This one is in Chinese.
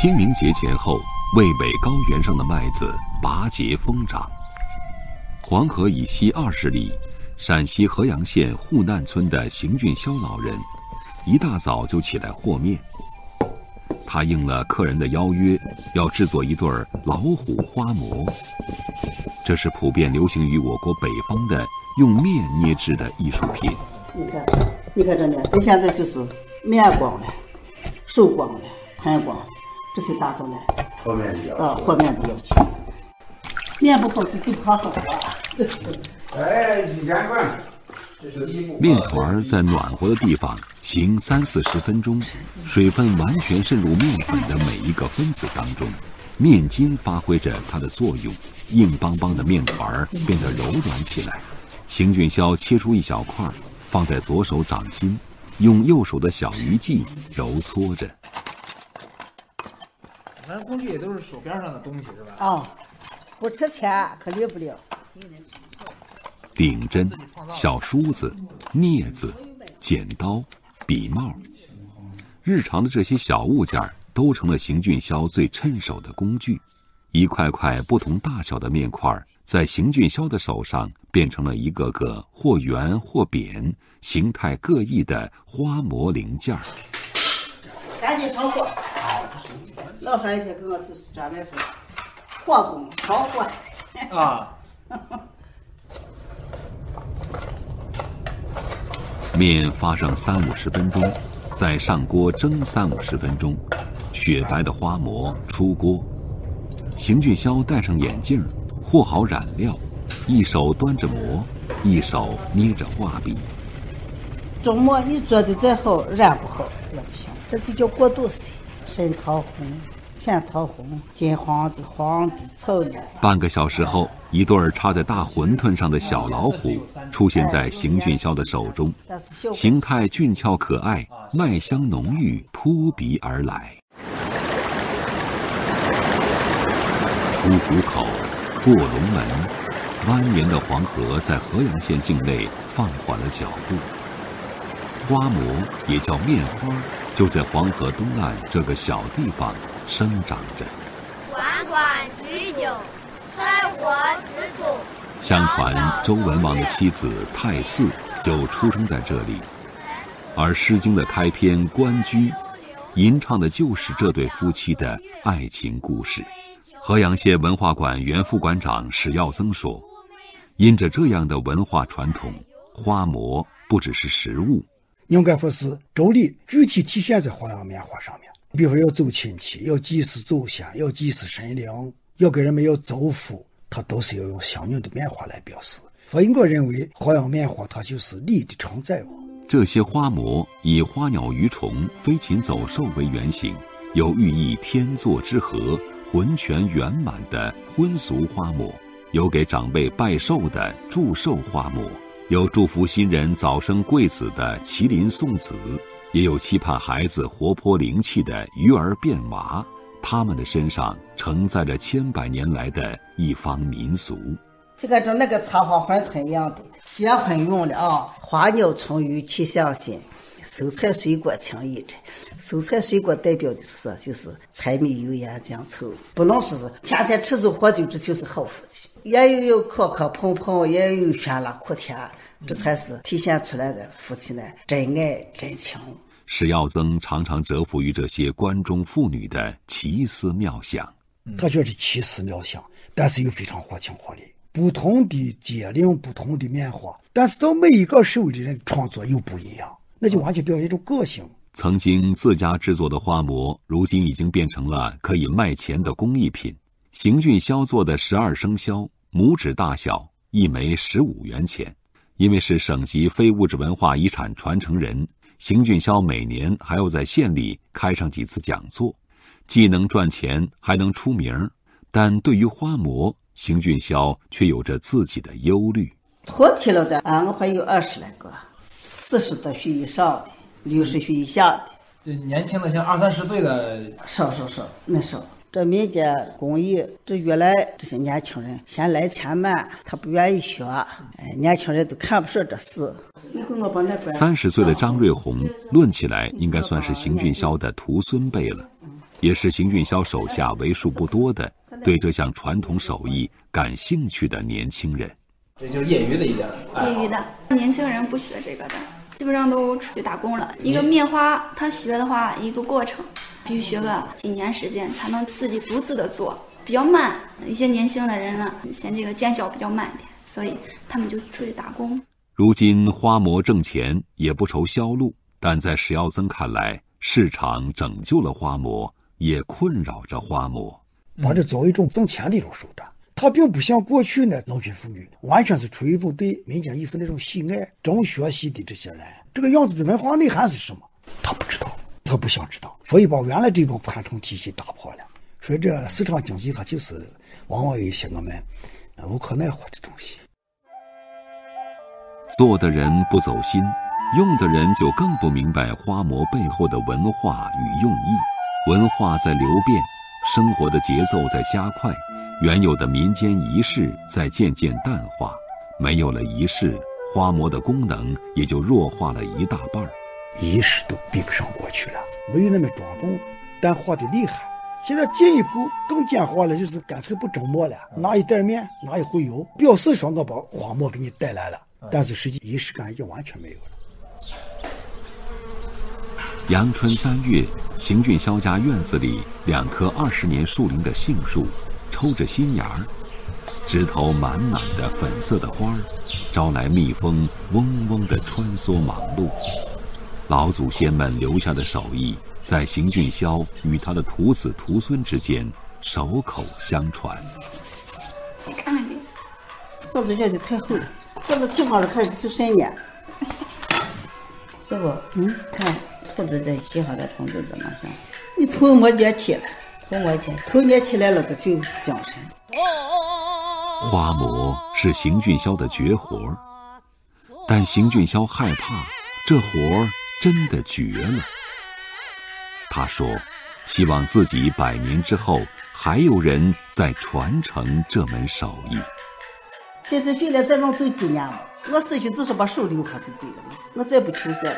清明节前后，渭北高原上的麦子拔节疯长。黄河以西二十里，陕西合阳县户难村的邢俊霄老人，一大早就起来和面。他应了客人的邀约，要制作一对老虎花馍。这是普遍流行于我国北方的用面捏制的艺术品。你看，你看这面，这现在就是面光了，手光了，盘光了，这些达到了和面的呃和面的要求。面不好吃就不好喝，这是。哎，一连贯之。面团在暖和的地方醒三四十分钟，水分完全渗入面粉的每一个分子当中，面筋发挥着它的作用，硬邦邦的面团变得柔软起来。邢俊霄切出一小块，放在左手掌心，用右手的小鱼际揉搓着。反正工具也都是手边上的东西，是吧？啊，不值钱可离不了。顶针、小梳子、镊子、剪刀、笔帽，日常的这些小物件都成了邢俊霄最趁手的工具。一块块不同大小的面块，在邢俊霄的手上变成了一个个或圆或扁、形态各异的花模零件儿。赶紧炒货！老汉一天跟我去专门是火工炒货。啊。面发上三五十分钟，再上锅蒸三五十分钟，雪白的花馍出锅。邢俊霄戴上眼镜，和好染料，一手端着馍，一手捏着画笔。这馍你做的再好，染不好也不行。这就叫过渡色，深桃红。浅桃红、金黄的、黄的、臭的。半个小时后，一对儿插在大馄饨上的小老虎出现在邢俊霄的手中，形态俊俏可爱，麦香浓郁，扑鼻而来。出虎口，过龙门，蜿蜒的黄河在合阳县境内放缓了脚步。花馍也叫面花，就在黄河东岸这个小地方。生长着。关关雎鸠，采获自主。相传周文王的妻子太姒就出生在这里，而《诗经》的开篇《关雎》，吟唱的就是这对夫妻的爱情故事。河阳县文化馆原副馆长史耀增说：“因着这样的文化传统，花馍不只是食物，应该说是周礼具体体现在花样面花上面。”比如说要走亲戚，要祭祀祖先，要祭祀神灵，要给人们要祝福，他都是要用相应的面花来表示。所以我认为花样棉花它就是礼的承载。这些花馍以花鸟鱼虫、飞禽走兽为原型，有寓意天作之合、浑全圆满的婚俗花馍，有给长辈拜寿的祝寿花馍，有祝福新人早生贵子的麒麟送子。也有期盼孩子活泼灵气的鱼儿变娃，他们的身上承载着千百年来的一方民俗。就跟着那个插花馄饨一样的，结婚用的啊，花鸟虫鱼气象新，蔬菜水果情谊真。蔬菜水果代表的是就是柴米油盐酱醋，不能说是天天吃酒喝酒，这就是好夫妻。也有有磕磕碰碰，也有酸辣苦甜。这才是体现出来的夫妻呢真爱真情。史耀增常常折服于这些关中妇女的奇思妙想。他觉得奇思妙想，但是又非常活情活理。不同的节令，不同的面花，但是到每一个手里人创作又不一样，那就完全表现出个性。曾经自家制作的花馍，如今已经变成了可以卖钱的工艺品。邢俊霄做的十二生肖，拇指大小，一枚十五元钱。因为是省级非物质文化遗产传承人，邢俊霄每年还要在县里开上几次讲座，既能赚钱，还能出名。但对于花馍，邢俊霄却有着自己的忧虑。脱体了的，啊我还有二十来个，四十多岁以上的，六十岁以下的。这年轻的，像二三十岁的，少少少，那少。这民间工艺，这越来这些年轻人嫌来钱慢，他不愿意学。哎，年轻人都看不上这事。三十岁的张瑞红，论起来应该算是邢俊霄的徒孙辈了。也是邢俊霄手下为数不多的对这项传统手艺感兴趣的年轻人。这就是业余的一点。业余的年轻人不学这个的，基本上都出去打工了。一个面花，他学的话，一个过程必须学个几年时间，才能自己独自的做，比较慢。一些年轻的人呢，嫌这个见效比较慢一点，所以他们就出去打工。如今花馍挣钱，也不愁销路，但在史耀增看来，市场拯救了花馍，也困扰着花馍，把这作为一种挣钱的一种手段。他并不像过去那农村妇女，完全是出于一种对民间艺术那种喜爱、重学习的这些人。这个样子的文化内涵是什么？他不知道，他不想知道，所以把原来这种传统体系打破了。所以这市场经济，它就是往往有一些我们无可奈何的东西。做的人不走心，用的人就更不明白花馍背后的文化与用意。文化在流变，生活的节奏在加快。原有的民间仪式在渐渐淡化，没有了仪式，花馍的功能也就弱化了一大半儿。仪式都比不上过去了，没有那么庄重，但画的厉害。现在进一步更简化了，就是干脆不蒸馍了，拿一袋面，拿一壶油，表示说我把花馍给你带来了，但是实际仪式感已经完全没有了。阳春三月，邢俊霄家院子里两棵二十年树龄的杏树。抽着新芽儿，枝头满满的粉色的花儿，招来蜜蜂嗡嗡的穿梭忙碌。老祖先们留下的手艺，在邢俊霄与他的徒子徒孙之间手口相传。你看看这，子剪的太厚了，这个挺好的，开始出神呢。师傅，嗯，看兔子这洗好的虫子怎么样？你头没捏起来。我钱，头捏起来了，它就精神。花馍是邢俊霄的绝活儿，但邢俊霄害怕这活儿真的绝了。他说：“希望自己百年之后还有人在传承这门手艺。”其实训练再能走几年？我死去只是把手留下就对了，我再不求学了。